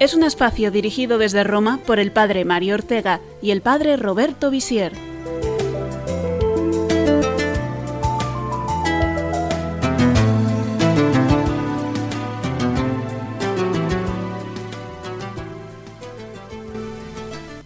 es un espacio dirigido desde Roma por el padre Mario Ortega y el padre Roberto Visier.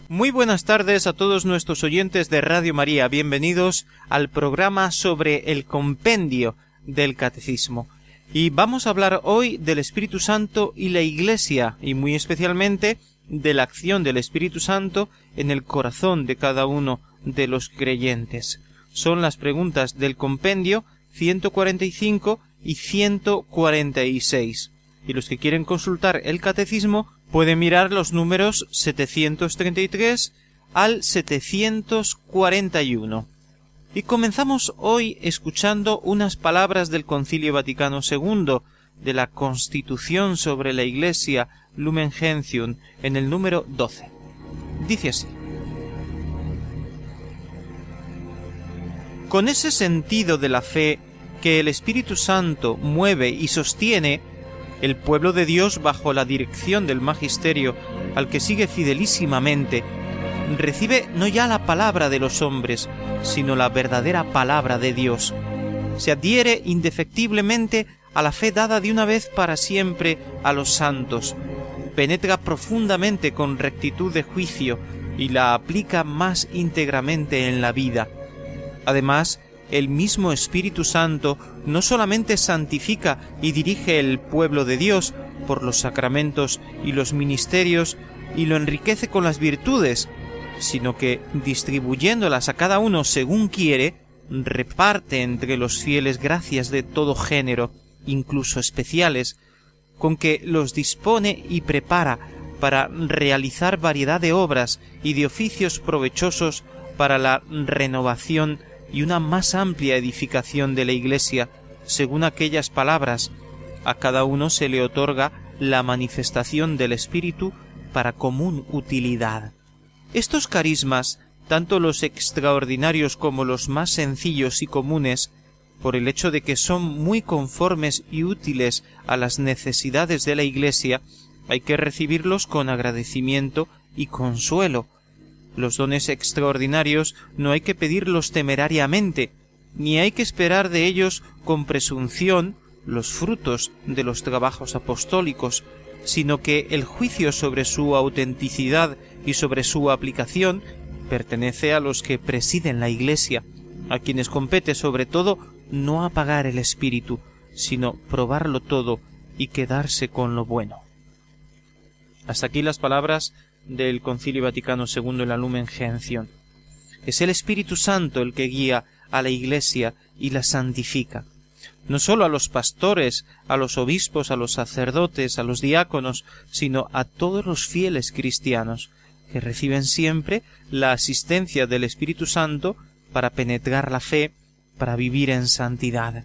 Muy buenas tardes a todos nuestros oyentes de Radio María. Bienvenidos al programa sobre el compendio del catecismo. Y vamos a hablar hoy del Espíritu Santo y la Iglesia, y muy especialmente de la acción del Espíritu Santo en el corazón de cada uno de los creyentes. Son las preguntas del compendio 145 y 146. Y los que quieren consultar el catecismo pueden mirar los números 733 al 741. Y comenzamos hoy escuchando unas palabras del Concilio Vaticano II, de la Constitución sobre la Iglesia Lumen Gentium, en el número 12. Dice así. Con ese sentido de la fe que el Espíritu Santo mueve y sostiene, el pueblo de Dios bajo la dirección del Magisterio, al que sigue fidelísimamente, recibe no ya la palabra de los hombres, sino la verdadera palabra de Dios. Se adhiere indefectiblemente a la fe dada de una vez para siempre a los santos, penetra profundamente con rectitud de juicio y la aplica más íntegramente en la vida. Además, el mismo Espíritu Santo no solamente santifica y dirige el pueblo de Dios por los sacramentos y los ministerios, y lo enriquece con las virtudes, sino que, distribuyéndolas a cada uno según quiere, reparte entre los fieles gracias de todo género, incluso especiales, con que los dispone y prepara para realizar variedad de obras y de oficios provechosos para la renovación y una más amplia edificación de la Iglesia, según aquellas palabras, a cada uno se le otorga la manifestación del Espíritu para común utilidad. Estos carismas, tanto los extraordinarios como los más sencillos y comunes, por el hecho de que son muy conformes y útiles a las necesidades de la Iglesia, hay que recibirlos con agradecimiento y consuelo. Los dones extraordinarios no hay que pedirlos temerariamente, ni hay que esperar de ellos con presunción los frutos de los trabajos apostólicos, sino que el juicio sobre su autenticidad y sobre su aplicación pertenece a los que presiden la Iglesia, a quienes compete sobre todo no apagar el espíritu, sino probarlo todo y quedarse con lo bueno. Hasta aquí las palabras del Concilio Vaticano II en la Lumen. Es el Espíritu Santo el que guía a la Iglesia y la santifica no sólo a los pastores, a los obispos, a los sacerdotes, a los diáconos, sino a todos los fieles cristianos, que reciben siempre la asistencia del Espíritu Santo para penetrar la fe, para vivir en santidad.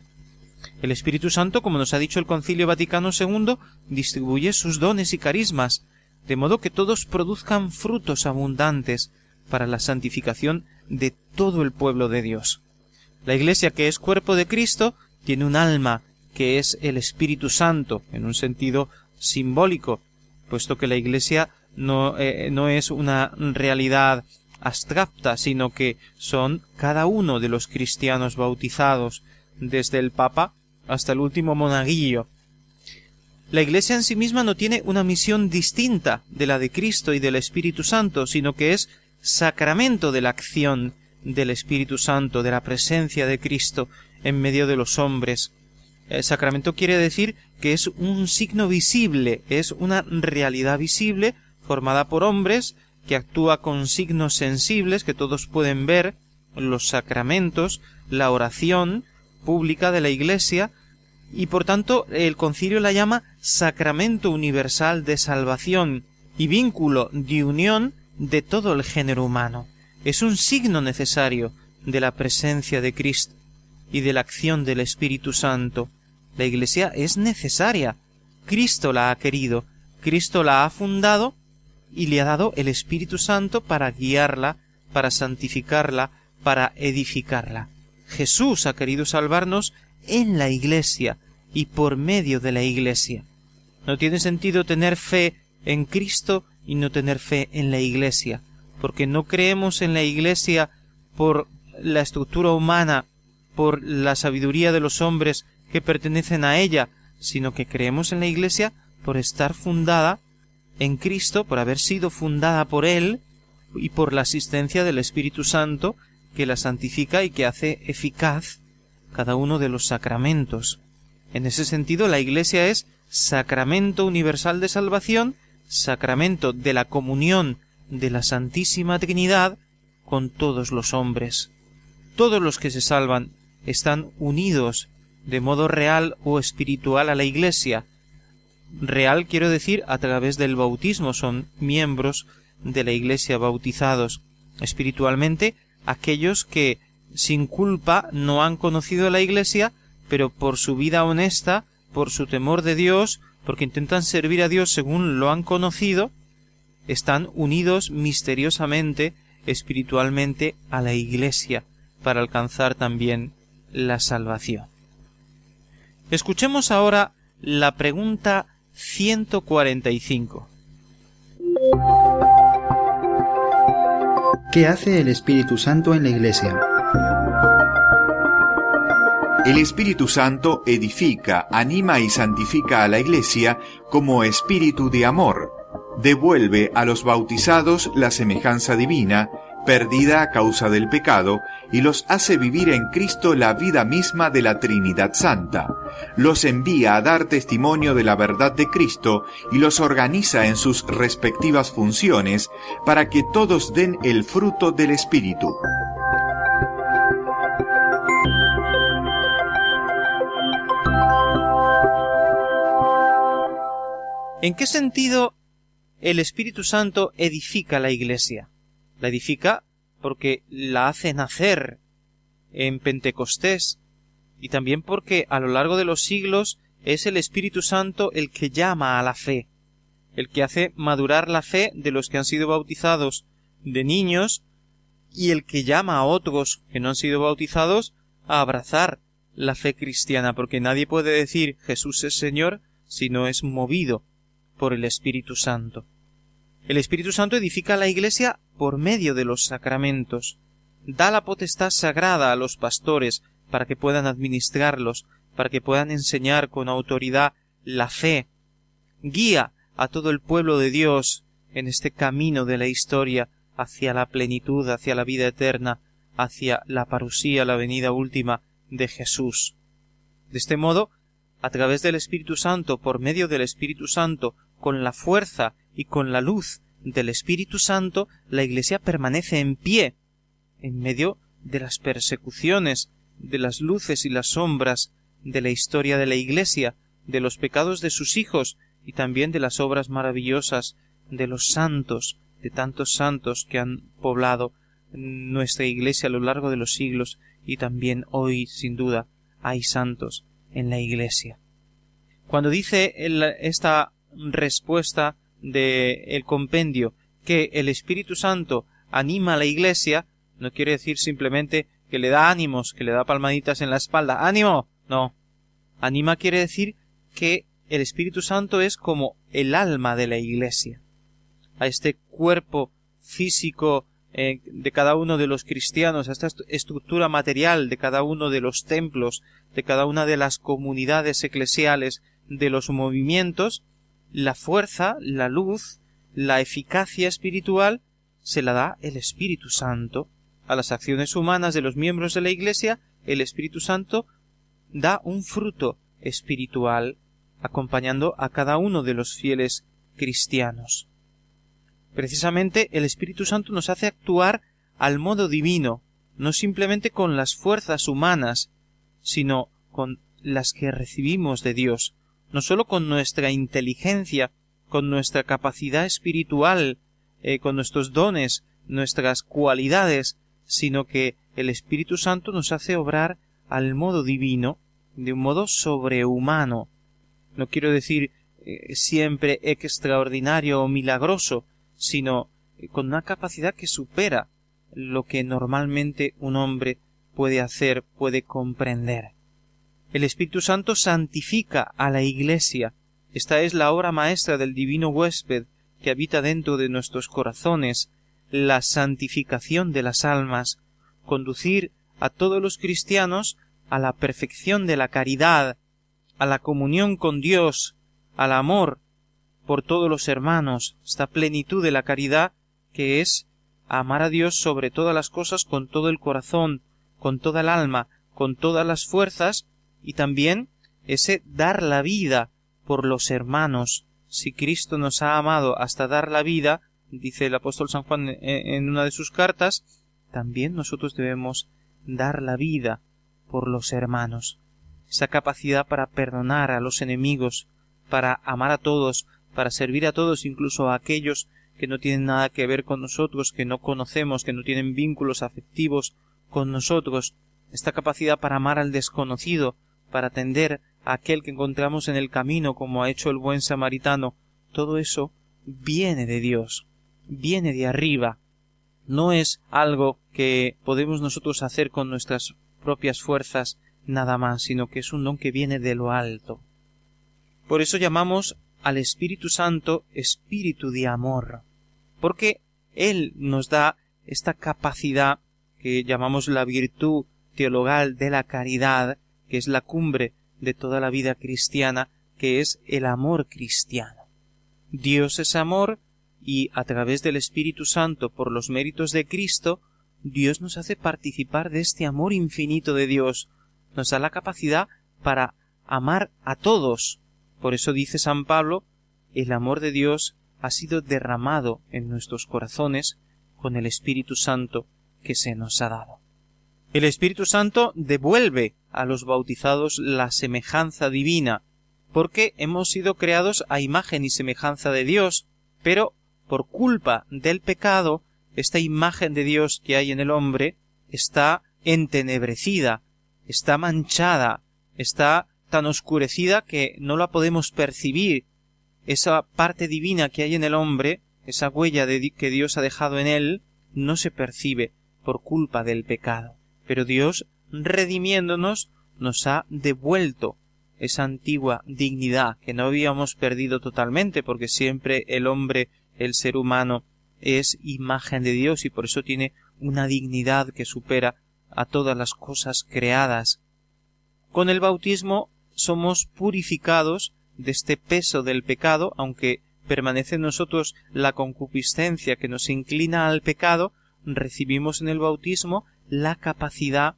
El Espíritu Santo, como nos ha dicho el Concilio Vaticano II, distribuye sus dones y carismas, de modo que todos produzcan frutos abundantes para la santificación de todo el pueblo de Dios. La Iglesia, que es cuerpo de Cristo, tiene un alma que es el Espíritu Santo, en un sentido simbólico, puesto que la Iglesia no, eh, no es una realidad abstracta, sino que son cada uno de los cristianos bautizados, desde el Papa hasta el último monaguillo. La Iglesia en sí misma no tiene una misión distinta de la de Cristo y del Espíritu Santo, sino que es sacramento de la acción del Espíritu Santo, de la presencia de Cristo en medio de los hombres. El sacramento quiere decir que es un signo visible, es una realidad visible formada por hombres que actúa con signos sensibles que todos pueden ver, los sacramentos, la oración pública de la Iglesia, y por tanto el concilio la llama sacramento universal de salvación y vínculo de unión de todo el género humano. Es un signo necesario de la presencia de Cristo y de la acción del Espíritu Santo. La Iglesia es necesaria. Cristo la ha querido, Cristo la ha fundado y le ha dado el Espíritu Santo para guiarla, para santificarla, para edificarla. Jesús ha querido salvarnos en la Iglesia y por medio de la Iglesia. No tiene sentido tener fe en Cristo y no tener fe en la Iglesia, porque no creemos en la Iglesia por la estructura humana, por la sabiduría de los hombres que pertenecen a ella, sino que creemos en la Iglesia por estar fundada en Cristo, por haber sido fundada por Él y por la asistencia del Espíritu Santo que la santifica y que hace eficaz cada uno de los sacramentos. En ese sentido, la Iglesia es sacramento universal de salvación, sacramento de la comunión de la Santísima Trinidad con todos los hombres. Todos los que se salvan están unidos de modo real o espiritual a la Iglesia. Real quiero decir a través del bautismo, son miembros de la Iglesia bautizados. Espiritualmente, aquellos que sin culpa no han conocido la Iglesia, pero por su vida honesta, por su temor de Dios, porque intentan servir a Dios según lo han conocido, están unidos misteriosamente, espiritualmente, a la Iglesia, para alcanzar también la salvación. Escuchemos ahora la pregunta 145. ¿Qué hace el Espíritu Santo en la Iglesia? El Espíritu Santo edifica, anima y santifica a la Iglesia como espíritu de amor. Devuelve a los bautizados la semejanza divina perdida a causa del pecado, y los hace vivir en Cristo la vida misma de la Trinidad Santa. Los envía a dar testimonio de la verdad de Cristo y los organiza en sus respectivas funciones para que todos den el fruto del Espíritu. ¿En qué sentido el Espíritu Santo edifica la Iglesia? La edifica porque la hace nacer en Pentecostés y también porque a lo largo de los siglos es el Espíritu Santo el que llama a la fe, el que hace madurar la fe de los que han sido bautizados de niños y el que llama a otros que no han sido bautizados a abrazar la fe cristiana, porque nadie puede decir Jesús es Señor si no es movido por el Espíritu Santo. El Espíritu Santo edifica la Iglesia por medio de los sacramentos. Da la potestad sagrada a los pastores para que puedan administrarlos, para que puedan enseñar con autoridad la fe. Guía a todo el pueblo de Dios en este camino de la historia hacia la plenitud, hacia la vida eterna, hacia la parusía, la venida última de Jesús. De este modo, a través del Espíritu Santo, por medio del Espíritu Santo, con la fuerza y con la luz del Espíritu Santo, la Iglesia permanece en pie, en medio de las persecuciones, de las luces y las sombras de la historia de la Iglesia, de los pecados de sus hijos y también de las obras maravillosas de los santos, de tantos santos que han poblado nuestra Iglesia a lo largo de los siglos y también hoy, sin duda, hay santos en la Iglesia. Cuando dice esta respuesta del el compendio que el Espíritu Santo anima a la Iglesia, no quiere decir simplemente que le da ánimos, que le da palmaditas en la espalda. ¡Ánimo! No. Anima quiere decir que el Espíritu Santo es como el alma de la Iglesia. A este cuerpo físico eh, de cada uno de los cristianos, a esta estructura material de cada uno de los templos, de cada una de las comunidades eclesiales, de los movimientos, la fuerza, la luz, la eficacia espiritual se la da el Espíritu Santo. A las acciones humanas de los miembros de la Iglesia, el Espíritu Santo da un fruto espiritual, acompañando a cada uno de los fieles cristianos. Precisamente el Espíritu Santo nos hace actuar al modo divino, no simplemente con las fuerzas humanas, sino con las que recibimos de Dios, no sólo con nuestra inteligencia, con nuestra capacidad espiritual, eh, con nuestros dones, nuestras cualidades, sino que el Espíritu Santo nos hace obrar al modo divino, de un modo sobrehumano. No quiero decir eh, siempre extraordinario o milagroso, sino eh, con una capacidad que supera lo que normalmente un hombre puede hacer, puede comprender. El Espíritu Santo santifica a la Iglesia. Esta es la obra maestra del divino huésped, que habita dentro de nuestros corazones, la santificación de las almas, conducir a todos los cristianos a la perfección de la caridad, a la comunión con Dios, al amor por todos los hermanos, esta plenitud de la caridad que es amar a Dios sobre todas las cosas con todo el corazón, con toda el alma, con todas las fuerzas, y también ese dar la vida por los hermanos. Si Cristo nos ha amado hasta dar la vida, dice el apóstol San Juan en una de sus cartas, también nosotros debemos dar la vida por los hermanos. Esa capacidad para perdonar a los enemigos, para amar a todos, para servir a todos, incluso a aquellos que no tienen nada que ver con nosotros, que no conocemos, que no tienen vínculos afectivos con nosotros, esta capacidad para amar al desconocido, para atender a aquel que encontramos en el camino, como ha hecho el buen samaritano, todo eso viene de Dios, viene de arriba, no es algo que podemos nosotros hacer con nuestras propias fuerzas nada más, sino que es un don que viene de lo alto. Por eso llamamos al Espíritu Santo Espíritu de amor, porque Él nos da esta capacidad que llamamos la virtud teologal de la caridad, que es la cumbre de toda la vida cristiana, que es el amor cristiano. Dios es amor y a través del Espíritu Santo por los méritos de Cristo, Dios nos hace participar de este amor infinito de Dios, nos da la capacidad para amar a todos, por eso dice San Pablo, el amor de Dios ha sido derramado en nuestros corazones con el Espíritu Santo que se nos ha dado. El Espíritu Santo devuelve a los bautizados la semejanza divina, porque hemos sido creados a imagen y semejanza de Dios, pero por culpa del pecado, esta imagen de Dios que hay en el hombre está entenebrecida, está manchada, está tan oscurecida que no la podemos percibir. Esa parte divina que hay en el hombre, esa huella de que Dios ha dejado en él, no se percibe por culpa del pecado. Pero Dios, redimiéndonos, nos ha devuelto esa antigua dignidad que no habíamos perdido totalmente, porque siempre el hombre, el ser humano, es imagen de Dios y por eso tiene una dignidad que supera a todas las cosas creadas. Con el bautismo somos purificados de este peso del pecado, aunque permanece en nosotros la concupiscencia que nos inclina al pecado, recibimos en el bautismo la capacidad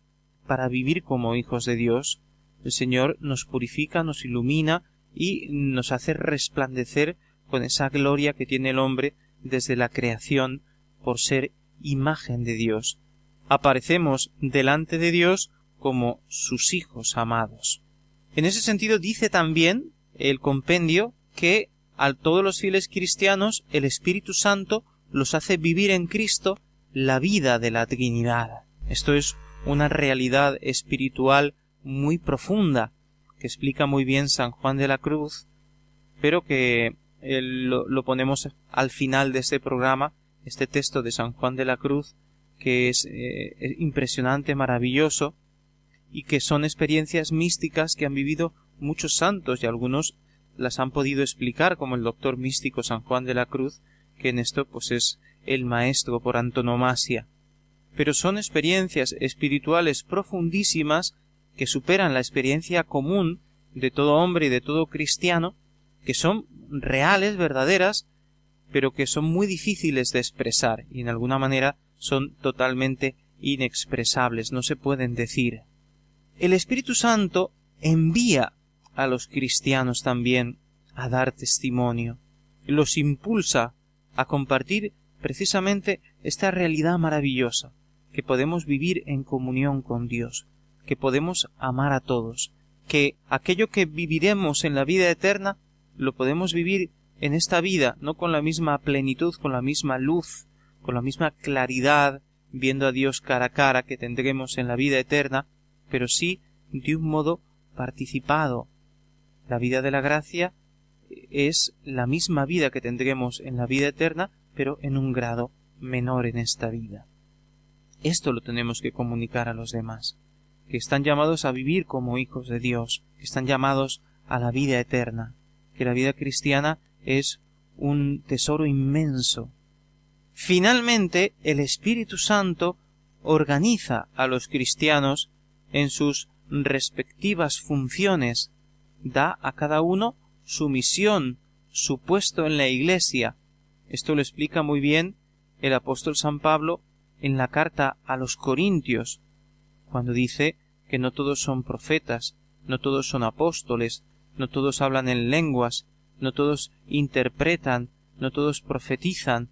para vivir como hijos de Dios. El Señor nos purifica, nos ilumina y nos hace resplandecer con esa gloria que tiene el hombre desde la creación por ser imagen de Dios. Aparecemos delante de Dios como sus hijos amados. En ese sentido dice también el compendio que a todos los fieles cristianos el Espíritu Santo los hace vivir en Cristo la vida de la Trinidad. Esto es una realidad espiritual muy profunda que explica muy bien San Juan de la Cruz, pero que lo, ponemos al final de este programa, este texto de San Juan de la Cruz, que es eh, impresionante, maravilloso, y que son experiencias místicas que han vivido muchos santos y algunos las han podido explicar como el doctor místico San Juan de la Cruz, que en esto pues es el maestro por antonomasia. Pero son experiencias espirituales profundísimas que superan la experiencia común de todo hombre y de todo cristiano, que son reales, verdaderas, pero que son muy difíciles de expresar y en alguna manera son totalmente inexpresables, no se pueden decir. El Espíritu Santo envía a los cristianos también a dar testimonio, los impulsa a compartir precisamente esta realidad maravillosa, que podemos vivir en comunión con Dios, que podemos amar a todos, que aquello que viviremos en la vida eterna lo podemos vivir en esta vida, no con la misma plenitud, con la misma luz, con la misma claridad, viendo a Dios cara a cara que tendremos en la vida eterna, pero sí de un modo participado. La vida de la gracia es la misma vida que tendremos en la vida eterna, pero en un grado menor en esta vida. Esto lo tenemos que comunicar a los demás, que están llamados a vivir como hijos de Dios, que están llamados a la vida eterna, que la vida cristiana es un tesoro inmenso. Finalmente, el Espíritu Santo organiza a los cristianos en sus respectivas funciones, da a cada uno su misión, su puesto en la Iglesia. Esto lo explica muy bien el apóstol San Pablo en la carta a los Corintios, cuando dice que no todos son profetas, no todos son apóstoles, no todos hablan en lenguas, no todos interpretan, no todos profetizan,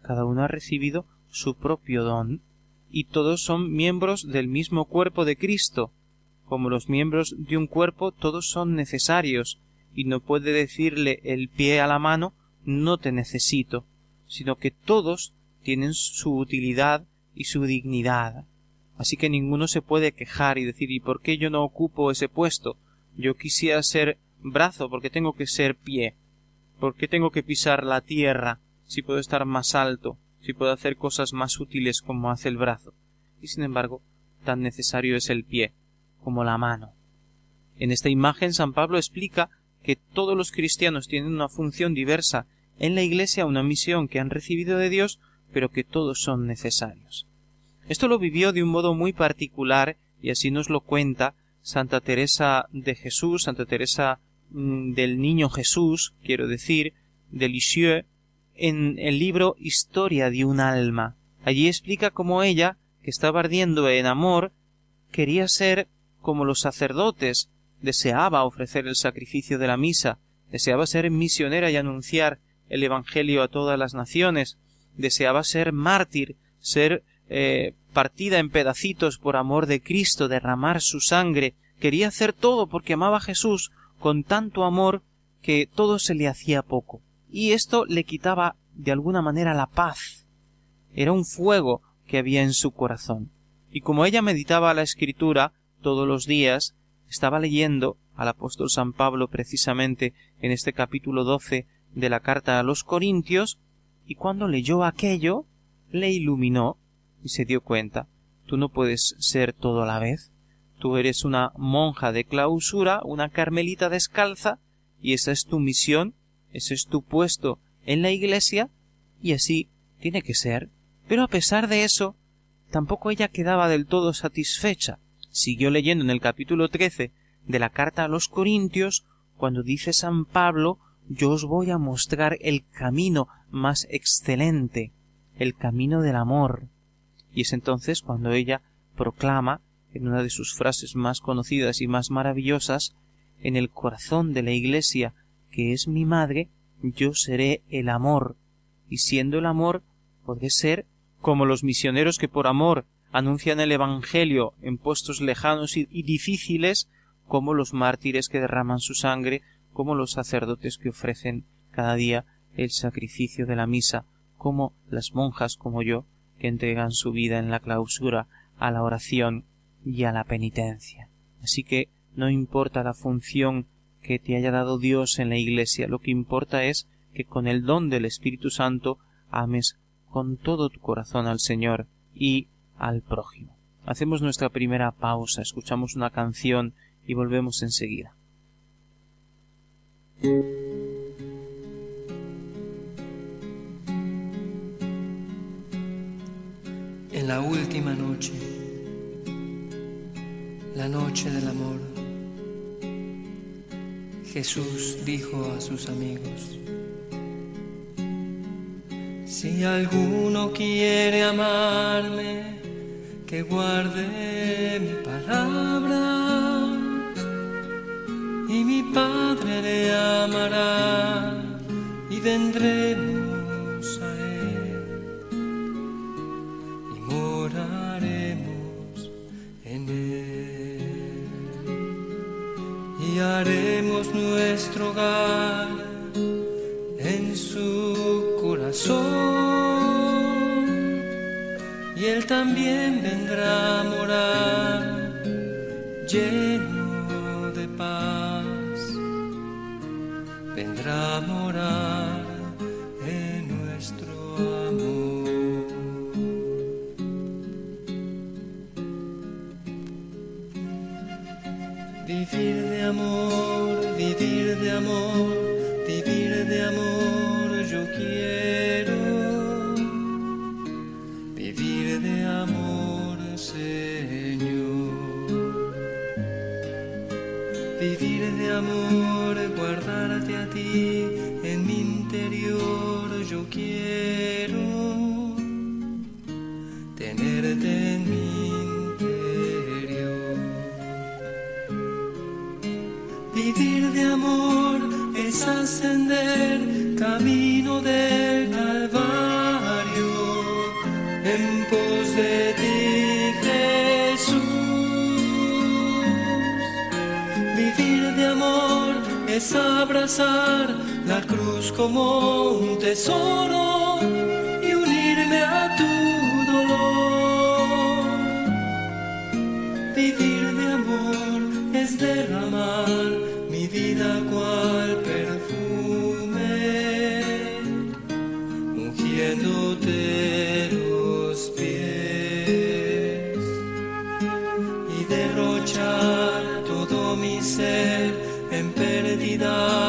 cada uno ha recibido su propio don, y todos son miembros del mismo cuerpo de Cristo. Como los miembros de un cuerpo todos son necesarios, y no puede decirle el pie a la mano no te necesito, sino que todos tienen su utilidad y su dignidad. Así que ninguno se puede quejar y decir ¿y por qué yo no ocupo ese puesto? Yo quisiera ser brazo porque tengo que ser pie. ¿Por qué tengo que pisar la tierra si puedo estar más alto, si puedo hacer cosas más útiles como hace el brazo? Y sin embargo, tan necesario es el pie como la mano. En esta imagen San Pablo explica que todos los cristianos tienen una función diversa en la Iglesia, una misión que han recibido de Dios, pero que todos son necesarios. Esto lo vivió de un modo muy particular y así nos lo cuenta Santa Teresa de Jesús, Santa Teresa Mm, del niño Jesús, quiero decir, de Lisieux, en el libro Historia de un alma. Allí explica cómo ella, que estaba ardiendo en amor, quería ser como los sacerdotes, deseaba ofrecer el sacrificio de la misa, deseaba ser misionera y anunciar el Evangelio a todas las naciones, deseaba ser mártir, ser eh, partida en pedacitos por amor de Cristo, derramar su sangre, quería hacer todo porque amaba a Jesús, con tanto amor que todo se le hacía poco. Y esto le quitaba de alguna manera la paz. Era un fuego que había en su corazón. Y como ella meditaba la escritura todos los días, estaba leyendo al apóstol San Pablo precisamente en este capítulo doce de la carta a los Corintios, y cuando leyó aquello, le iluminó y se dio cuenta tú no puedes ser todo a la vez. Tú eres una monja de clausura, una carmelita descalza, y esa es tu misión, ese es tu puesto en la iglesia, y así tiene que ser. Pero a pesar de eso, tampoco ella quedaba del todo satisfecha. Siguió leyendo en el capítulo trece de la carta a los Corintios, cuando dice San Pablo yo os voy a mostrar el camino más excelente, el camino del amor. Y es entonces cuando ella proclama en una de sus frases más conocidas y más maravillosas, en el corazón de la Iglesia, que es mi madre, yo seré el amor, y siendo el amor, podré ser como los misioneros que por amor anuncian el Evangelio en puestos lejanos y, difíciles, como los mártires que derraman su sangre, como los sacerdotes que ofrecen cada día el sacrificio de la misa, como las monjas como yo, que entregan su vida en la clausura a la oración y a la penitencia. Así que no importa la función que te haya dado Dios en la Iglesia, lo que importa es que con el don del Espíritu Santo ames con todo tu corazón al Señor y al prójimo. Hacemos nuestra primera pausa, escuchamos una canción y volvemos enseguida. En la última noche la noche del amor, Jesús dijo a sus amigos, si alguno quiere amarme, que guarde mi palabra y mi Padre le amará y vendremos haremos nuestro hogar en su corazón. Y Él también vendrá a morar la cruz como un tesoro y unirme a tu dolor. Vivir de amor es derramar mi vida cual perfume, ungiéndote los pies y derrochar todo mi ser en pérdida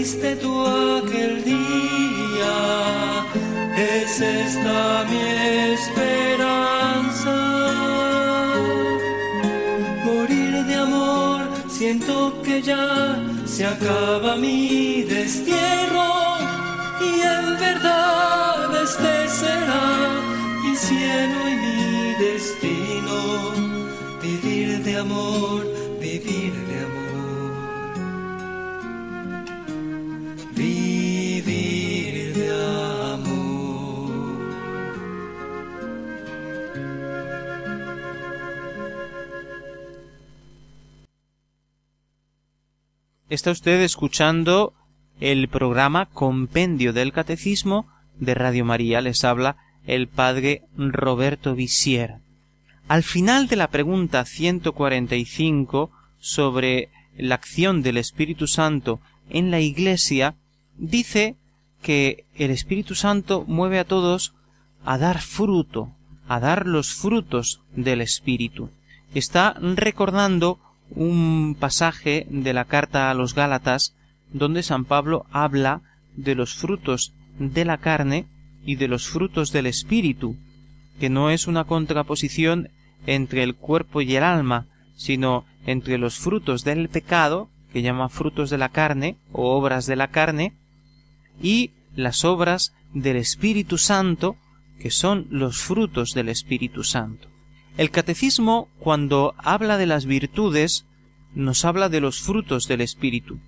moriste tú aquel día. Es esta mi esperanza. Morir de amor, siento que ya se acaba mi destierro. Y en verdad este será mi cielo y mi destino, vivir de amor, Está usted escuchando el programa Compendio del Catecismo de Radio María. Les habla el padre Roberto Visier. Al final de la pregunta 145 sobre la acción del Espíritu Santo en la Iglesia, dice que el Espíritu Santo mueve a todos a dar fruto, a dar los frutos del Espíritu. Está recordando un pasaje de la carta a los Gálatas donde San Pablo habla de los frutos de la carne y de los frutos del Espíritu, que no es una contraposición entre el cuerpo y el alma, sino entre los frutos del pecado, que llama frutos de la carne o obras de la carne, y las obras del Espíritu Santo, que son los frutos del Espíritu Santo. El catecismo, cuando habla de las virtudes, nos habla de los frutos del Espíritu,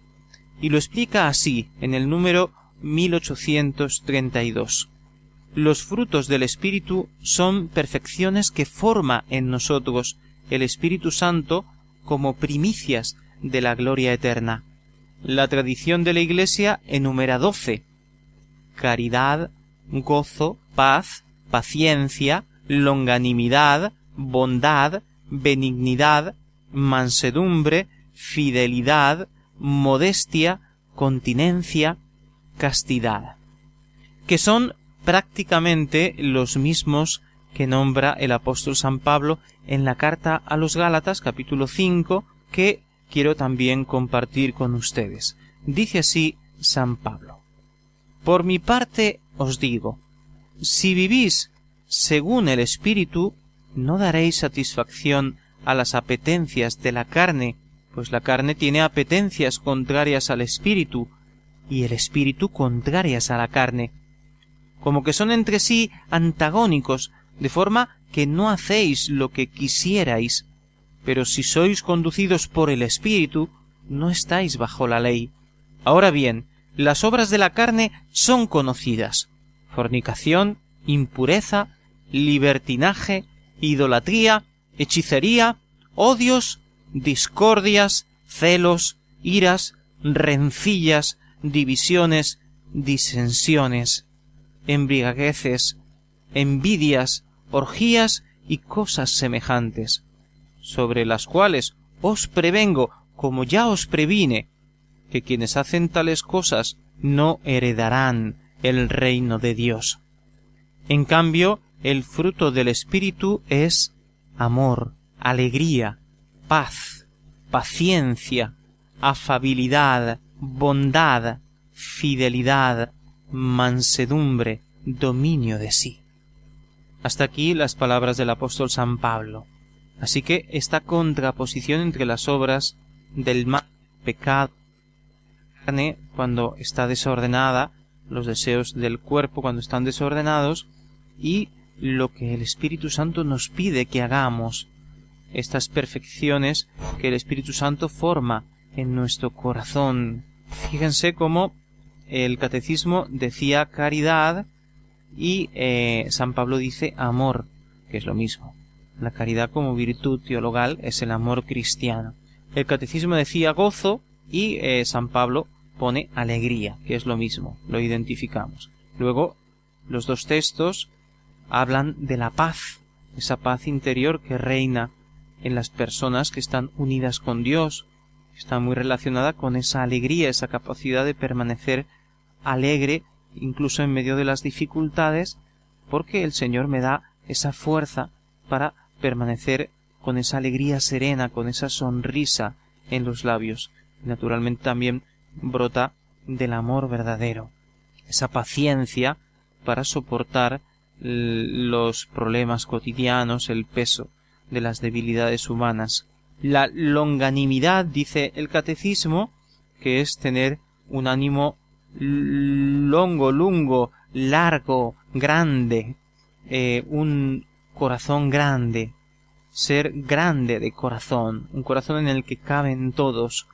y lo explica así en el número 1832. Los frutos del Espíritu son perfecciones que forma en nosotros el Espíritu Santo como primicias de la gloria eterna. La tradición de la Iglesia enumera doce caridad, gozo, paz, paciencia, longanimidad, bondad, benignidad, mansedumbre, fidelidad, modestia, continencia, castidad, que son prácticamente los mismos que nombra el apóstol San Pablo en la carta a los Gálatas capítulo 5 que quiero también compartir con ustedes. Dice así San Pablo. Por mi parte os digo, si vivís según el Espíritu, no daréis satisfacción a las apetencias de la carne, pues la carne tiene apetencias contrarias al Espíritu, y el Espíritu contrarias a la carne, como que son entre sí antagónicos, de forma que no hacéis lo que quisierais, pero si sois conducidos por el Espíritu, no estáis bajo la ley. Ahora bien, las obras de la carne son conocidas. Fornicación, impureza, libertinaje, idolatría, hechicería, odios, discordias, celos, iras, rencillas, divisiones, disensiones, embriagueces, envidias, orgías y cosas semejantes, sobre las cuales os prevengo, como ya os previne, que quienes hacen tales cosas no heredarán el reino de Dios. En cambio, el fruto del Espíritu es amor, alegría, paz, paciencia, afabilidad, bondad, fidelidad, mansedumbre, dominio de sí. Hasta aquí las palabras del apóstol San Pablo. Así que esta contraposición entre las obras del mal, pecado, carne, cuando está desordenada, los deseos del cuerpo cuando están desordenados, y lo que el Espíritu Santo nos pide que hagamos, estas perfecciones que el Espíritu Santo forma en nuestro corazón. Fíjense cómo el catecismo decía caridad y eh, San Pablo dice amor, que es lo mismo. La caridad como virtud teologal es el amor cristiano. El catecismo decía gozo y eh, San Pablo pone alegría, que es lo mismo, lo identificamos. Luego, los dos textos hablan de la paz, esa paz interior que reina en las personas que están unidas con Dios, está muy relacionada con esa alegría, esa capacidad de permanecer alegre incluso en medio de las dificultades, porque el Señor me da esa fuerza para permanecer con esa alegría serena, con esa sonrisa en los labios. Naturalmente también brota del amor verdadero, esa paciencia para soportar los problemas cotidianos, el peso de las debilidades humanas. La longanimidad, dice el catecismo, que es tener un ánimo longo, lungo, largo, grande, eh, un corazón grande, ser grande de corazón, un corazón en el que caben todos,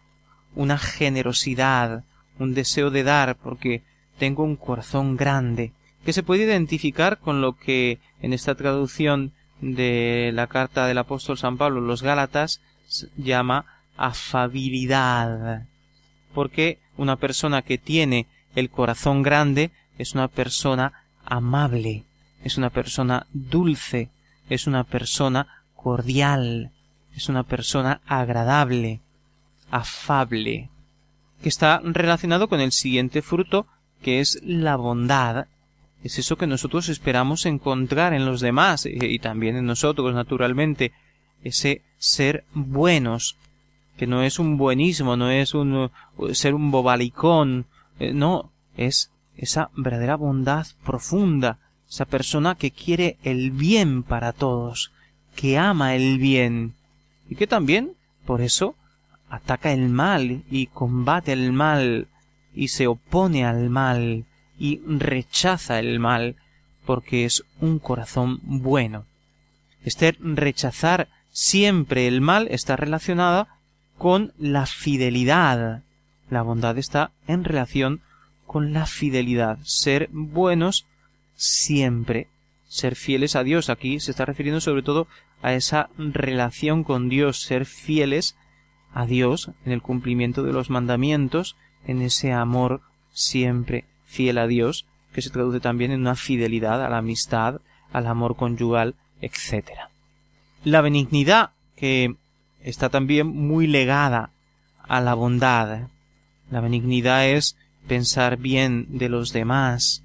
una generosidad, un deseo de dar, porque tengo un corazón grande, que se puede identificar con lo que en esta traducción de la carta del apóstol San Pablo, los Gálatas, llama afabilidad. Porque una persona que tiene el corazón grande es una persona amable, es una persona dulce, es una persona cordial, es una persona agradable, afable, que está relacionado con el siguiente fruto, que es la bondad. Es eso que nosotros esperamos encontrar en los demás eh, y también en nosotros, naturalmente, ese ser buenos, que no es un buenismo, no es un ser un bobalicón, eh, no, es esa verdadera bondad profunda, esa persona que quiere el bien para todos, que ama el bien, y que también, por eso, ataca el mal y combate el mal y se opone al mal y rechaza el mal porque es un corazón bueno. Este rechazar siempre el mal está relacionada con la fidelidad. La bondad está en relación con la fidelidad. Ser buenos siempre. Ser fieles a Dios. Aquí se está refiriendo sobre todo a esa relación con Dios. Ser fieles a Dios en el cumplimiento de los mandamientos, en ese amor siempre fiel a Dios, que se traduce también en una fidelidad a la amistad, al amor conyugal, etc. La benignidad, que está también muy legada a la bondad. La benignidad es pensar bien de los demás,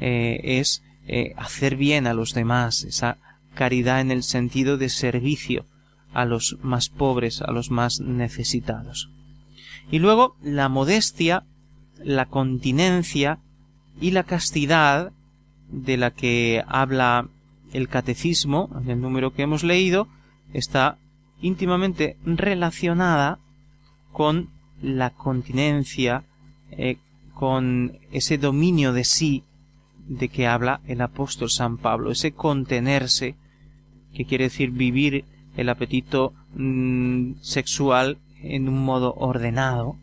eh, es eh, hacer bien a los demás, esa caridad en el sentido de servicio, a los más pobres, a los más necesitados. Y luego la modestia, la continencia y la castidad de la que habla el catecismo, en el número que hemos leído, está íntimamente relacionada con la continencia, eh, con ese dominio de sí de que habla el apóstol San Pablo, ese contenerse, que quiere decir vivir el apetito mm, sexual en un modo ordenado,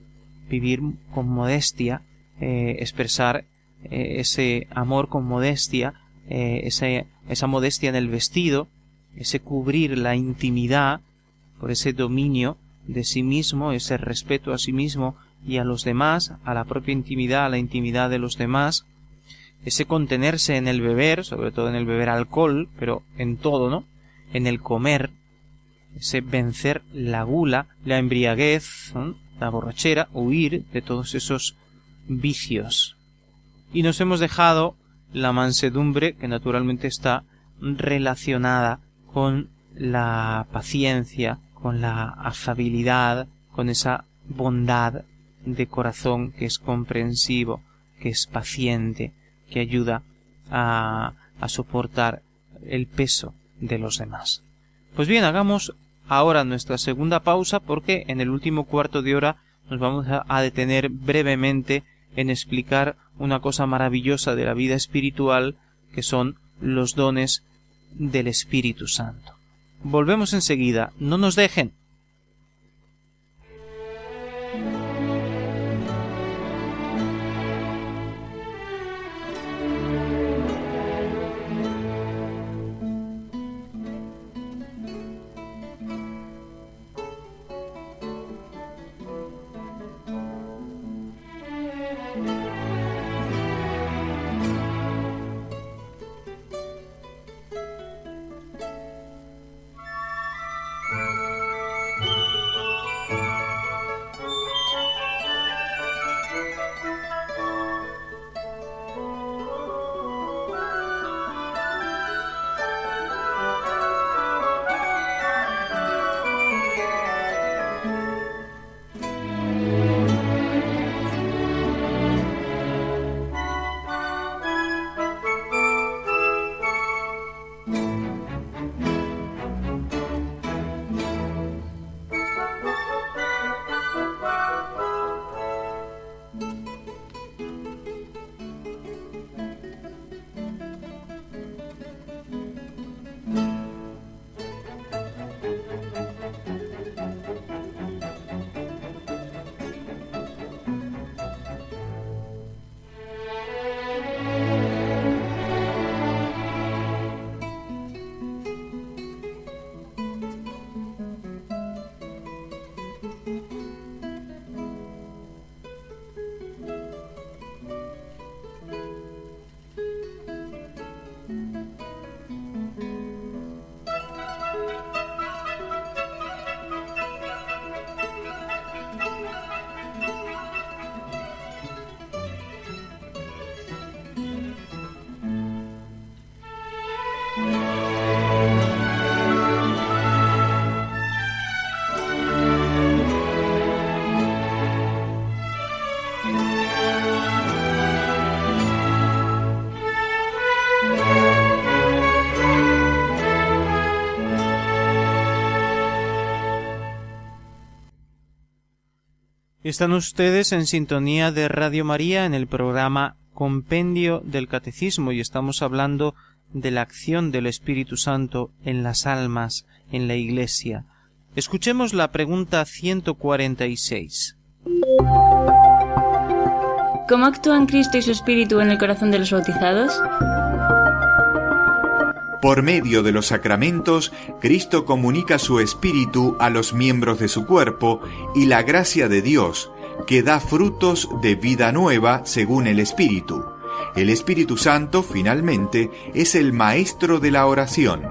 vivir con modestia, eh, expresar eh, ese amor con modestia, eh, esa modestia en el vestido, ese cubrir la intimidad por ese dominio de sí mismo, ese respeto a sí mismo y a los demás, a la propia intimidad, a la intimidad de los demás, ese contenerse en el beber, sobre todo en el beber alcohol, pero en todo, ¿no? En el comer, ese vencer la gula, la embriaguez, la borrachera, huir de todos esos vicios. Y nos hemos dejado la mansedumbre que naturalmente está relacionada con la paciencia, con la afabilidad, con esa bondad de corazón que es comprensivo, que es paciente, que ayuda a, a soportar el peso de los demás. Pues bien, hagamos ahora nuestra segunda pausa porque en el último cuarto de hora nos vamos a detener brevemente en explicar una cosa maravillosa de la vida espiritual que son los dones del Espíritu Santo. Volvemos enseguida, no nos dejen. Están ustedes en sintonía de Radio María en el programa Compendio del Catecismo y estamos hablando de la acción del Espíritu Santo en las almas, en la Iglesia. Escuchemos la pregunta 146. ¿Cómo actúan Cristo y su Espíritu en el corazón de los bautizados? Por medio de los sacramentos, Cristo comunica su espíritu a los miembros de su cuerpo y la gracia de Dios, que da frutos de vida nueva según el Espíritu. El Espíritu Santo, finalmente, es el maestro de la oración.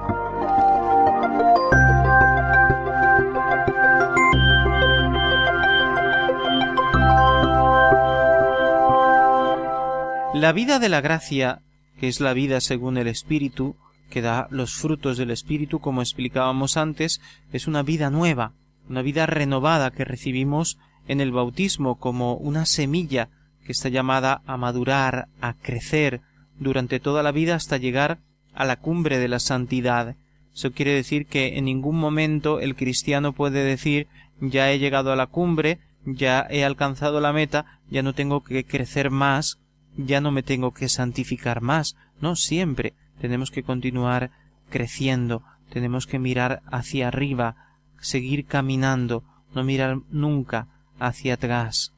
La vida de la gracia, que es la vida según el Espíritu, que da los frutos del Espíritu, como explicábamos antes, es una vida nueva, una vida renovada que recibimos en el bautismo como una semilla que está llamada a madurar, a crecer durante toda la vida hasta llegar a la cumbre de la santidad. Eso quiere decir que en ningún momento el cristiano puede decir ya he llegado a la cumbre, ya he alcanzado la meta, ya no tengo que crecer más, ya no me tengo que santificar más. No, siempre tenemos que continuar creciendo, tenemos que mirar hacia arriba, seguir caminando, no mirar nunca hacia atrás.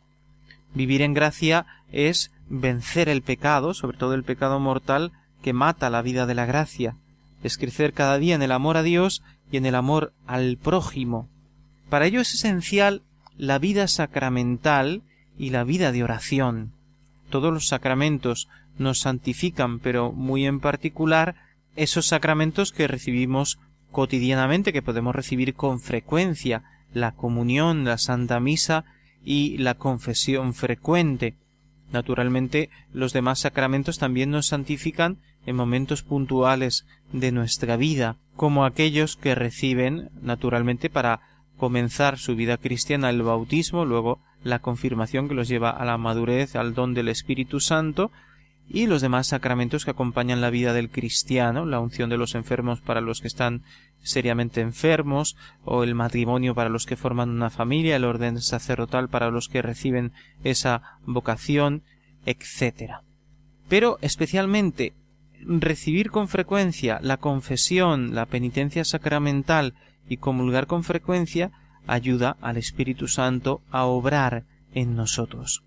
Vivir en gracia es vencer el pecado, sobre todo el pecado mortal, que mata la vida de la gracia, es crecer cada día en el amor a Dios y en el amor al prójimo. Para ello es esencial la vida sacramental y la vida de oración. Todos los sacramentos nos santifican, pero muy en particular esos sacramentos que recibimos cotidianamente, que podemos recibir con frecuencia, la comunión, la Santa Misa y la confesión frecuente. Naturalmente, los demás sacramentos también nos santifican en momentos puntuales de nuestra vida, como aquellos que reciben, naturalmente, para comenzar su vida cristiana el bautismo, luego la confirmación que los lleva a la madurez, al don del Espíritu Santo, y los demás sacramentos que acompañan la vida del cristiano, la unción de los enfermos para los que están seriamente enfermos, o el matrimonio para los que forman una familia, el orden sacerdotal para los que reciben esa vocación, etc. Pero especialmente recibir con frecuencia la confesión, la penitencia sacramental y comulgar con frecuencia ayuda al Espíritu Santo a obrar en nosotros.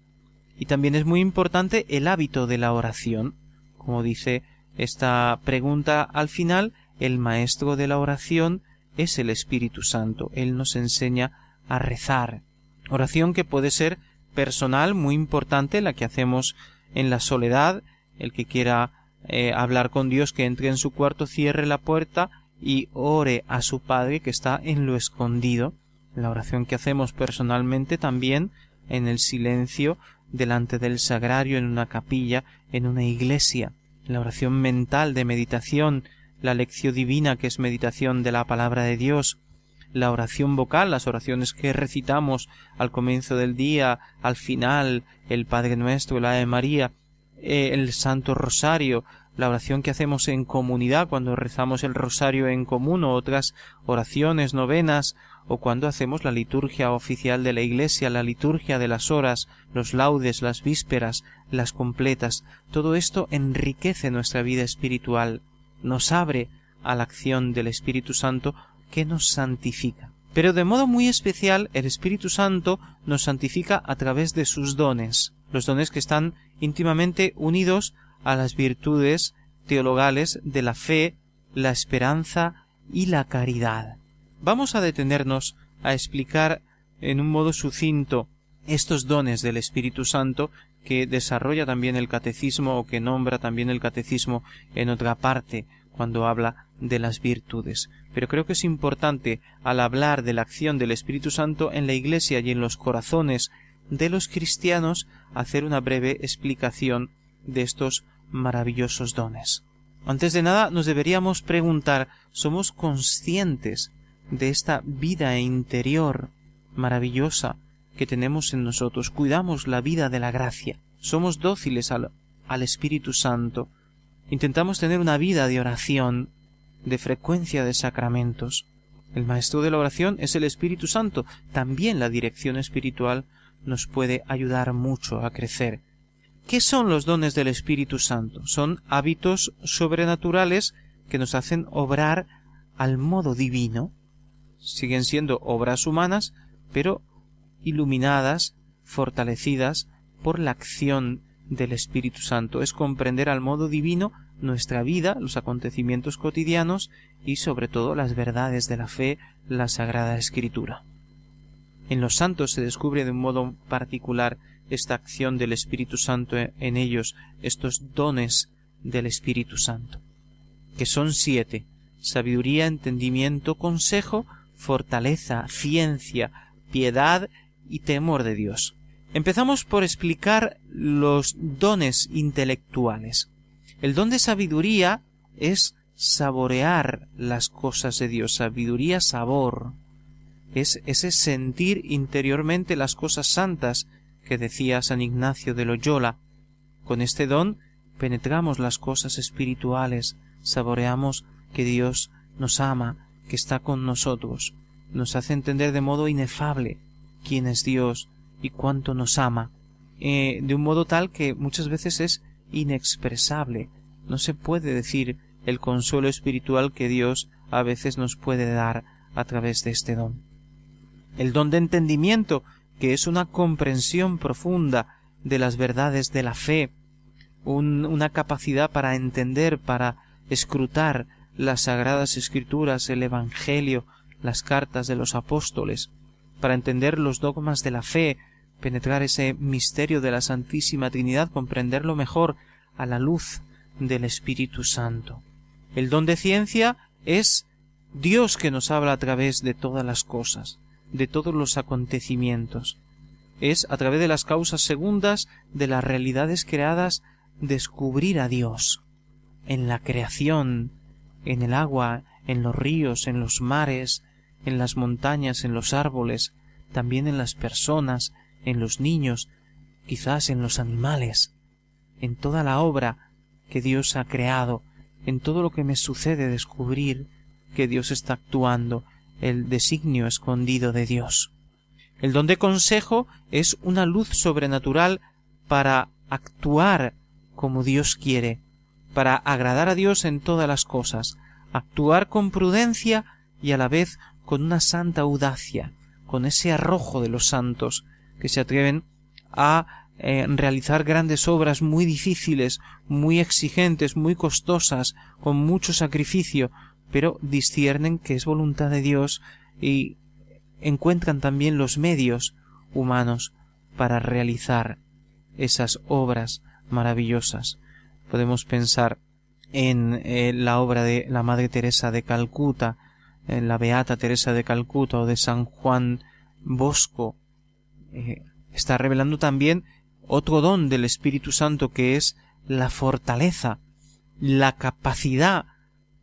Y también es muy importante el hábito de la oración. Como dice esta pregunta al final, el maestro de la oración es el Espíritu Santo. Él nos enseña a rezar. Oración que puede ser personal, muy importante, la que hacemos en la soledad, el que quiera eh, hablar con Dios, que entre en su cuarto, cierre la puerta y ore a su Padre que está en lo escondido. La oración que hacemos personalmente también en el silencio delante del sagrario, en una capilla, en una iglesia. La oración mental de meditación, la lección divina que es meditación de la palabra de Dios, la oración vocal, las oraciones que recitamos al comienzo del día, al final, el Padre Nuestro, la de María, eh, el Santo Rosario, la oración que hacemos en comunidad cuando rezamos el rosario en común o otras oraciones, novenas, o cuando hacemos la liturgia oficial de la Iglesia, la liturgia de las horas, los laudes, las vísperas, las completas, todo esto enriquece nuestra vida espiritual, nos abre a la acción del Espíritu Santo que nos santifica. Pero de modo muy especial el Espíritu Santo nos santifica a través de sus dones, los dones que están íntimamente unidos a las virtudes teologales de la fe, la esperanza y la caridad. Vamos a detenernos a explicar en un modo sucinto estos dones del Espíritu Santo que desarrolla también el catecismo o que nombra también el catecismo en otra parte cuando habla de las virtudes. Pero creo que es importante al hablar de la acción del Espíritu Santo en la Iglesia y en los corazones de los cristianos hacer una breve explicación de estos maravillosos dones. Antes de nada nos deberíamos preguntar ¿somos conscientes de esta vida interior maravillosa que tenemos en nosotros? ¿Cuidamos la vida de la gracia? ¿Somos dóciles al, al Espíritu Santo? ¿Intentamos tener una vida de oración, de frecuencia de sacramentos? El maestro de la oración es el Espíritu Santo. También la dirección espiritual nos puede ayudar mucho a crecer ¿Qué son los dones del Espíritu Santo? Son hábitos sobrenaturales que nos hacen obrar al modo divino. Siguen siendo obras humanas, pero iluminadas, fortalecidas por la acción del Espíritu Santo. Es comprender al modo divino nuestra vida, los acontecimientos cotidianos y sobre todo las verdades de la fe, la Sagrada Escritura. En los santos se descubre de un modo particular esta acción del Espíritu Santo en ellos, estos dones del Espíritu Santo, que son siete sabiduría, entendimiento, consejo, fortaleza, ciencia, piedad y temor de Dios. Empezamos por explicar los dones intelectuales. El don de sabiduría es saborear las cosas de Dios, sabiduría, sabor. Es ese sentir interiormente las cosas santas que decía San Ignacio de Loyola. Con este don penetramos las cosas espirituales, saboreamos que Dios nos ama, que está con nosotros, nos hace entender de modo inefable quién es Dios y cuánto nos ama, eh, de un modo tal que muchas veces es inexpresable, no se puede decir el consuelo espiritual que Dios a veces nos puede dar a través de este don. El don de entendimiento que es una comprensión profunda de las verdades de la fe, una capacidad para entender, para escrutar las sagradas escrituras, el Evangelio, las cartas de los apóstoles, para entender los dogmas de la fe, penetrar ese misterio de la Santísima Trinidad, comprenderlo mejor a la luz del Espíritu Santo. El don de ciencia es Dios que nos habla a través de todas las cosas de todos los acontecimientos. Es a través de las causas segundas de las realidades creadas descubrir a Dios en la creación, en el agua, en los ríos, en los mares, en las montañas, en los árboles, también en las personas, en los niños, quizás en los animales. en toda la obra que Dios ha creado, en todo lo que me sucede descubrir que Dios está actuando, el designio escondido de Dios. El don de consejo es una luz sobrenatural para actuar como Dios quiere, para agradar a Dios en todas las cosas, actuar con prudencia y a la vez con una santa audacia, con ese arrojo de los santos que se atreven a eh, realizar grandes obras muy difíciles, muy exigentes, muy costosas, con mucho sacrificio, pero disciernen que es voluntad de Dios y encuentran también los medios humanos para realizar esas obras maravillosas. Podemos pensar en eh, la obra de la Madre Teresa de Calcuta, en la Beata Teresa de Calcuta o de San Juan Bosco. Eh, está revelando también otro don del Espíritu Santo que es la fortaleza, la capacidad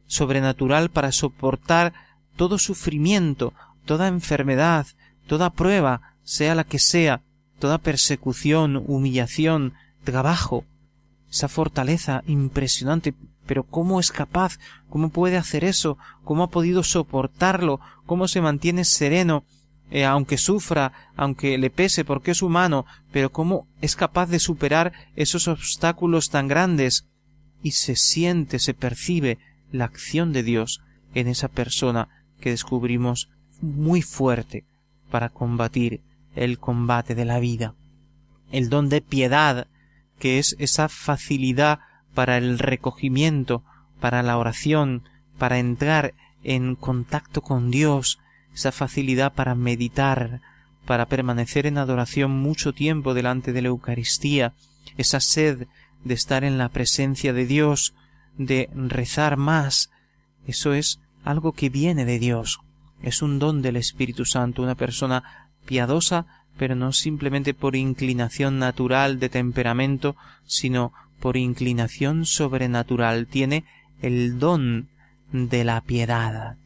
sobrenatural para soportar todo sufrimiento, toda enfermedad, toda prueba, sea la que sea, toda persecución, humillación, trabajo, esa fortaleza impresionante. Pero ¿cómo es capaz? ¿Cómo puede hacer eso? ¿Cómo ha podido soportarlo? ¿Cómo se mantiene sereno? Eh, aunque sufra, aunque le pese porque es humano, pero cómo es capaz de superar esos obstáculos tan grandes y se siente, se percibe la acción de Dios en esa persona que descubrimos muy fuerte para combatir el combate de la vida. El don de piedad, que es esa facilidad para el recogimiento, para la oración, para entrar en contacto con Dios, esa facilidad para meditar, para permanecer en adoración mucho tiempo delante de la Eucaristía, esa sed de estar en la presencia de Dios, de rezar más, eso es algo que viene de Dios, es un don del Espíritu Santo, una persona piadosa, pero no simplemente por inclinación natural de temperamento, sino por inclinación sobrenatural, tiene el don de la piedad.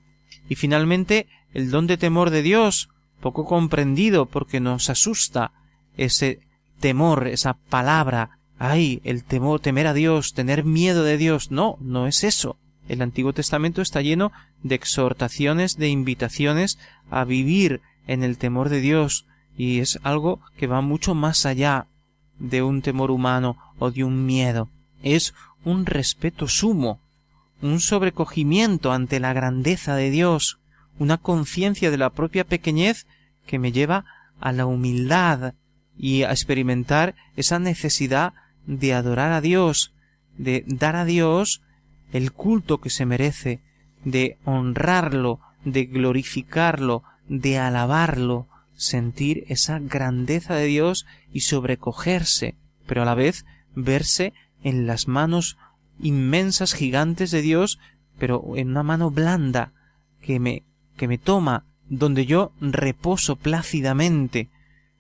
Y finalmente el don de temor de Dios, poco comprendido porque nos asusta ese temor, esa palabra, ay, el temor, temer a Dios, tener miedo de Dios. No, no es eso. El Antiguo Testamento está lleno de exhortaciones, de invitaciones a vivir en el temor de Dios, y es algo que va mucho más allá de un temor humano o de un miedo. Es un respeto sumo, un sobrecogimiento ante la grandeza de Dios, una conciencia de la propia pequeñez que me lleva a la humildad y a experimentar esa necesidad de adorar a Dios, de dar a Dios el culto que se merece, de honrarlo, de glorificarlo, de alabarlo, sentir esa grandeza de Dios y sobrecogerse, pero a la vez verse en las manos inmensas gigantes de Dios, pero en una mano blanda que me que me toma, donde yo reposo plácidamente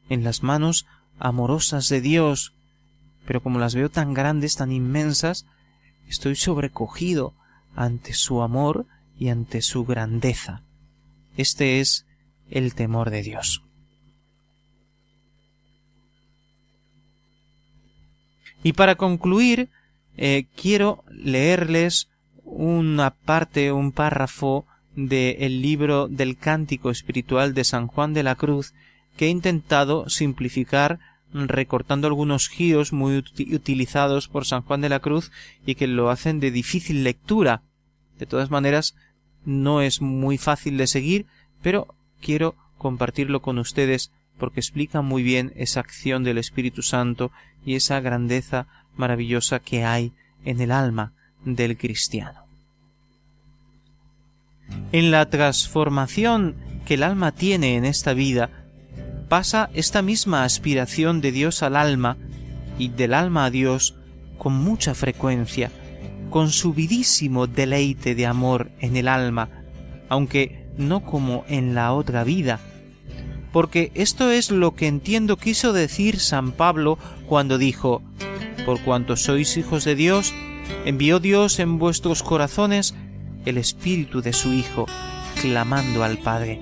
en las manos amorosas de Dios, pero como las veo tan grandes, tan inmensas, estoy sobrecogido ante su amor y ante su grandeza. Este es el temor de Dios. Y para concluir, eh, quiero leerles una parte, un párrafo del libro del Cántico Espiritual de San Juan de la Cruz que he intentado simplificar recortando algunos giros muy utilizados por San Juan de la Cruz y que lo hacen de difícil lectura. De todas maneras, no es muy fácil de seguir, pero quiero compartirlo con ustedes porque explica muy bien esa acción del Espíritu Santo y esa grandeza maravillosa que hay en el alma del cristiano. En la transformación que el alma tiene en esta vida, pasa esta misma aspiración de Dios al alma y del alma a Dios con mucha frecuencia, con subidísimo deleite de amor en el alma, aunque no como en la otra vida, porque esto es lo que entiendo quiso decir San Pablo cuando dijo, por cuanto sois hijos de Dios, envió Dios en vuestros corazones el espíritu de su Hijo, clamando al Padre.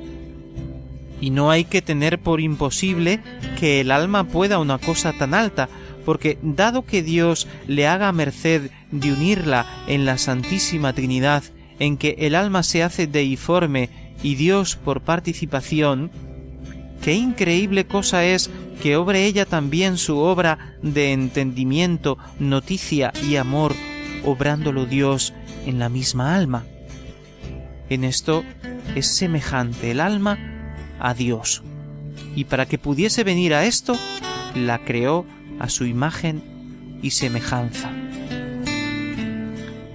Y no hay que tener por imposible que el alma pueda una cosa tan alta, porque dado que Dios le haga merced de unirla en la Santísima Trinidad, en que el alma se hace deiforme y Dios por participación, qué increíble cosa es que obre ella también su obra de entendimiento, noticia y amor, obrándolo Dios en la misma alma. En esto es semejante el alma a Dios. Y para que pudiese venir a esto, la creó a su imagen y semejanza.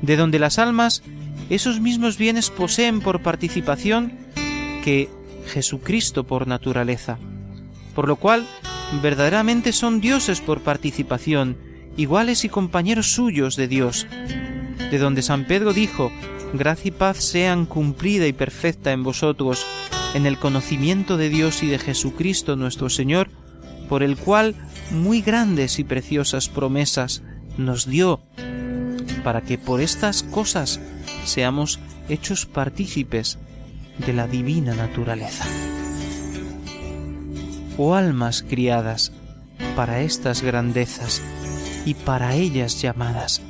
De donde las almas esos mismos bienes poseen por participación que Jesucristo por naturaleza, por lo cual verdaderamente son dioses por participación, iguales y compañeros suyos de Dios, de donde San Pedro dijo, gracia y paz sean cumplida y perfecta en vosotros, en el conocimiento de Dios y de Jesucristo nuestro Señor, por el cual muy grandes y preciosas promesas nos dio, para que por estas cosas seamos hechos partícipes de la divina naturaleza. Oh almas criadas, para estas grandezas y para ellas llamadas,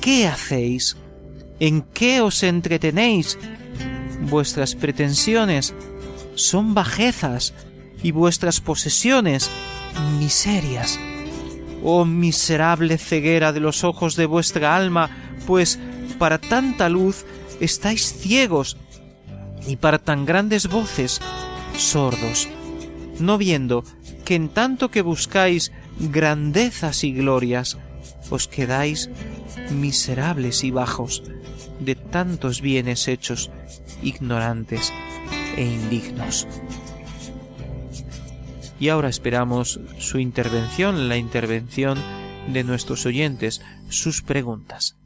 ¿qué hacéis? ¿En qué os entretenéis? Vuestras pretensiones son bajezas y vuestras posesiones miserias. Oh miserable ceguera de los ojos de vuestra alma, pues para tanta luz estáis ciegos y para tan grandes voces sordos, no viendo que en tanto que buscáis grandezas y glorias, os quedáis miserables y bajos de tantos bienes hechos, ignorantes e indignos. Y ahora esperamos su intervención, la intervención de nuestros oyentes, sus preguntas.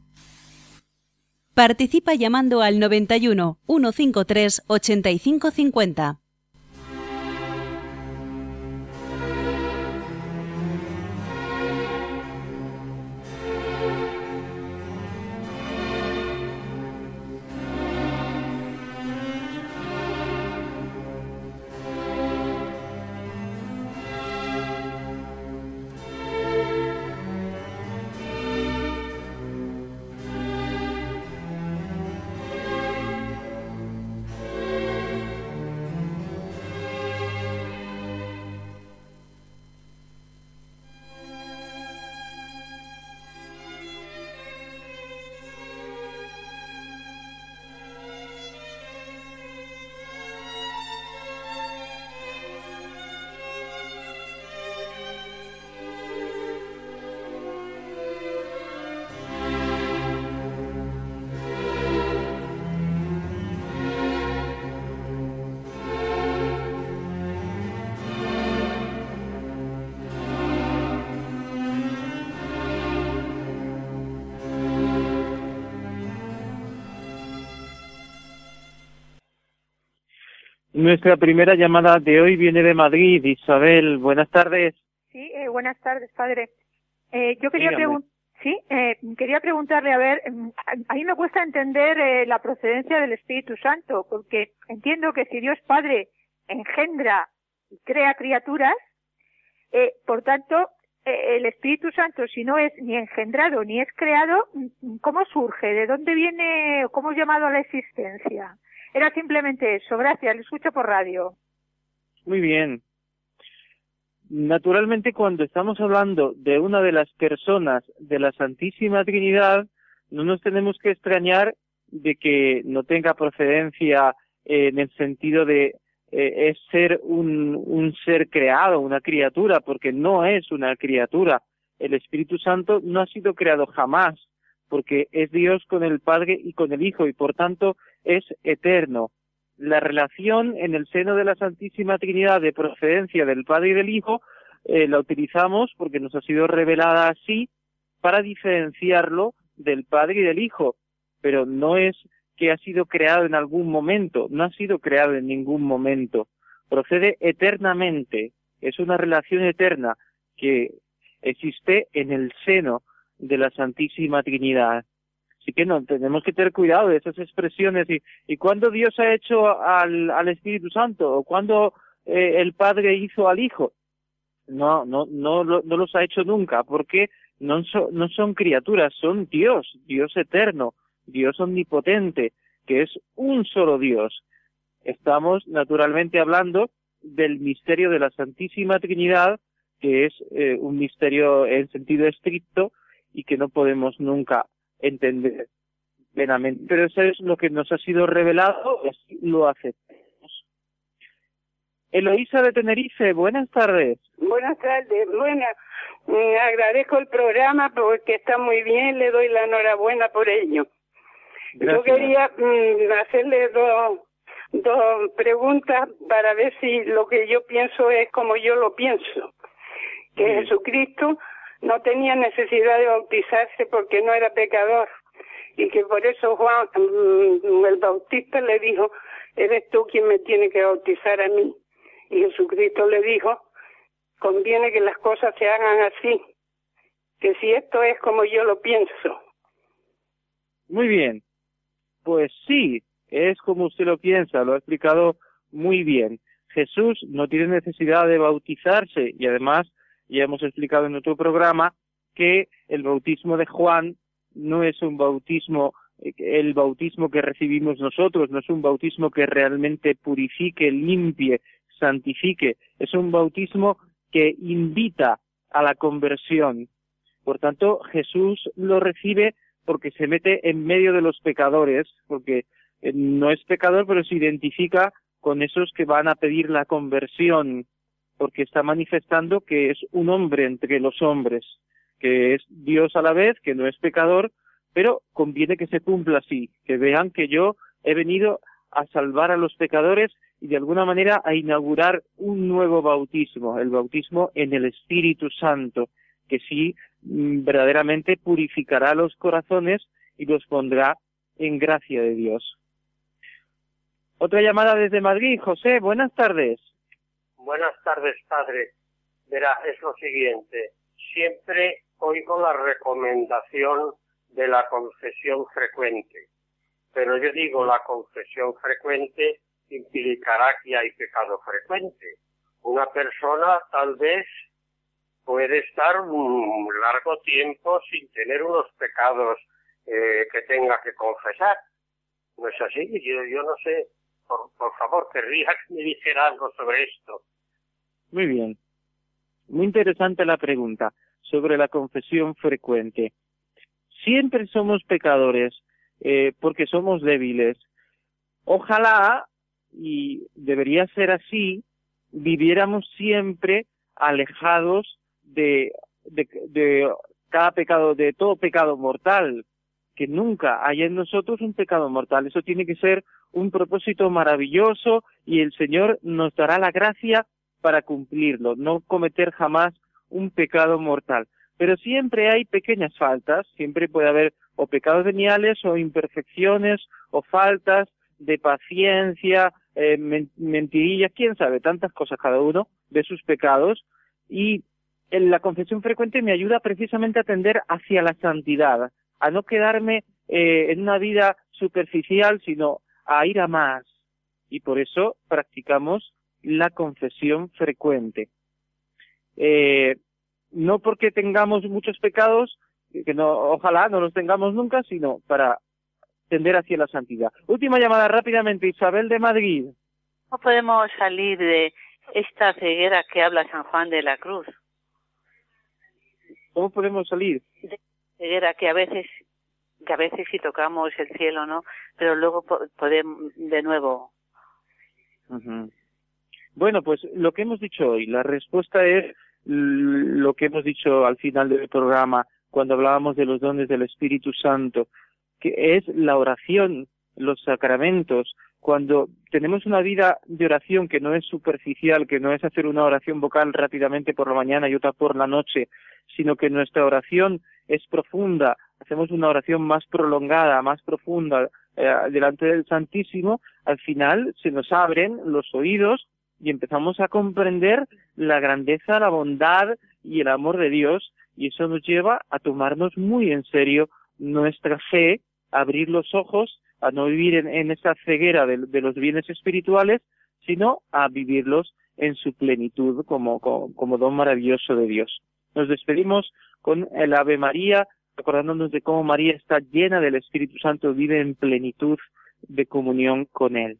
Participa llamando al 91 153 8550. Nuestra primera llamada de hoy viene de Madrid. Isabel, buenas tardes. Sí, eh, buenas tardes, padre. Eh, yo quería preguntar. Sí, eh, quería preguntarle, a ver, mm, a mí me cuesta entender eh, la procedencia del Espíritu Santo, porque entiendo que si Dios Padre engendra y crea criaturas, eh, por tanto, eh, el Espíritu Santo, si no es ni engendrado ni es creado, mm, ¿cómo surge? ¿De dónde viene? ¿Cómo es llamado a la existencia? Era simplemente eso. Gracias, le escucho por radio. Muy bien. Naturalmente, cuando estamos hablando de una de las personas de la Santísima Trinidad, no nos tenemos que extrañar de que no tenga procedencia en el sentido de eh, es ser un, un ser creado, una criatura, porque no es una criatura. El Espíritu Santo no ha sido creado jamás, porque es Dios con el Padre y con el Hijo, y por tanto es eterno. La relación en el seno de la Santísima Trinidad de procedencia del Padre y del Hijo eh, la utilizamos porque nos ha sido revelada así para diferenciarlo del Padre y del Hijo, pero no es que ha sido creado en algún momento, no ha sido creado en ningún momento, procede eternamente, es una relación eterna que existe en el seno de la Santísima Trinidad. Así que no, tenemos que tener cuidado de esas expresiones. ¿Y, y cuándo Dios ha hecho al, al Espíritu Santo? ¿O cuándo eh, el Padre hizo al Hijo? No, no, no, no los ha hecho nunca, porque no, no son criaturas, son Dios, Dios eterno, Dios omnipotente, que es un solo Dios. Estamos naturalmente hablando del misterio de la Santísima Trinidad, que es eh, un misterio en sentido estricto y que no podemos nunca entender plenamente. Pero eso es lo que nos ha sido revelado y así lo aceptamos. Eloísa de Tenerife, buenas tardes. Buenas tardes, buenas. Mm, agradezco el programa porque está muy bien, le doy la enhorabuena por ello. Yo quería mm, hacerle dos, dos preguntas para ver si lo que yo pienso es como yo lo pienso. Que Jesucristo no tenía necesidad de bautizarse porque no era pecador y que por eso Juan mm, el Bautista le dijo, eres tú quien me tiene que bautizar a mí. Y Jesucristo le dijo, conviene que las cosas se hagan así, que si esto es como yo lo pienso. Muy bien, pues sí, es como usted lo piensa, lo ha explicado muy bien. Jesús no tiene necesidad de bautizarse y además ya hemos explicado en otro programa que el bautismo de Juan no es un bautismo, el bautismo que recibimos nosotros, no es un bautismo que realmente purifique, limpie, santifique, es un bautismo que invita a la conversión. Por tanto, Jesús lo recibe porque se mete en medio de los pecadores, porque eh, no es pecador, pero se identifica con esos que van a pedir la conversión, porque está manifestando que es un hombre entre los hombres que es Dios a la vez, que no es pecador, pero conviene que se cumpla así, que vean que yo he venido a salvar a los pecadores y de alguna manera a inaugurar un nuevo bautismo, el bautismo en el Espíritu Santo, que sí mm, verdaderamente purificará los corazones y los pondrá en gracia de Dios. Otra llamada desde Madrid. José, buenas tardes. Buenas tardes, padre. Verá, es lo siguiente. Siempre oigo la recomendación de la confesión frecuente, pero yo digo la confesión frecuente implicará que hay pecado frecuente. Una persona tal vez puede estar un largo tiempo sin tener unos pecados eh, que tenga que confesar. ¿No es así? Yo, no sé, por, por favor, querría que me dijera algo sobre esto. Muy bien. Muy interesante la pregunta sobre la confesión frecuente. Siempre somos pecadores eh, porque somos débiles. Ojalá, y debería ser así, viviéramos siempre alejados de, de, de cada pecado, de todo pecado mortal, que nunca haya en nosotros un pecado mortal. Eso tiene que ser un propósito maravilloso y el Señor nos dará la gracia para cumplirlo, no cometer jamás un pecado mortal. Pero siempre hay pequeñas faltas, siempre puede haber o pecados veniales o imperfecciones o faltas de paciencia, eh, mentirillas, quién sabe, tantas cosas cada uno de sus pecados. Y en la confesión frecuente me ayuda precisamente a tender hacia la santidad, a no quedarme eh, en una vida superficial, sino a ir a más. Y por eso practicamos la confesión frecuente. Eh, no porque tengamos muchos pecados, que no, ojalá no los tengamos nunca, sino para tender hacia la santidad. Última llamada rápidamente, Isabel de Madrid. ¿Cómo podemos salir de esta ceguera que habla San Juan de la Cruz? ¿Cómo podemos salir? De ceguera que a veces que a veces sí tocamos el cielo, ¿no? Pero luego podemos de nuevo. Bueno, pues lo que hemos dicho hoy, la respuesta es lo que hemos dicho al final del programa cuando hablábamos de los dones del Espíritu Santo, que es la oración, los sacramentos, cuando tenemos una vida de oración que no es superficial, que no es hacer una oración vocal rápidamente por la mañana y otra por la noche, sino que nuestra oración es profunda, hacemos una oración más prolongada, más profunda eh, delante del Santísimo, al final se nos abren los oídos y empezamos a comprender la grandeza, la bondad y el amor de Dios y eso nos lleva a tomarnos muy en serio nuestra fe, a abrir los ojos, a no vivir en, esa ceguera de, los bienes espirituales, sino a vivirlos en su plenitud como, como, don maravilloso de Dios. Nos despedimos con el Ave María, acordándonos de cómo María está llena del Espíritu Santo, vive en plenitud de comunión con Él.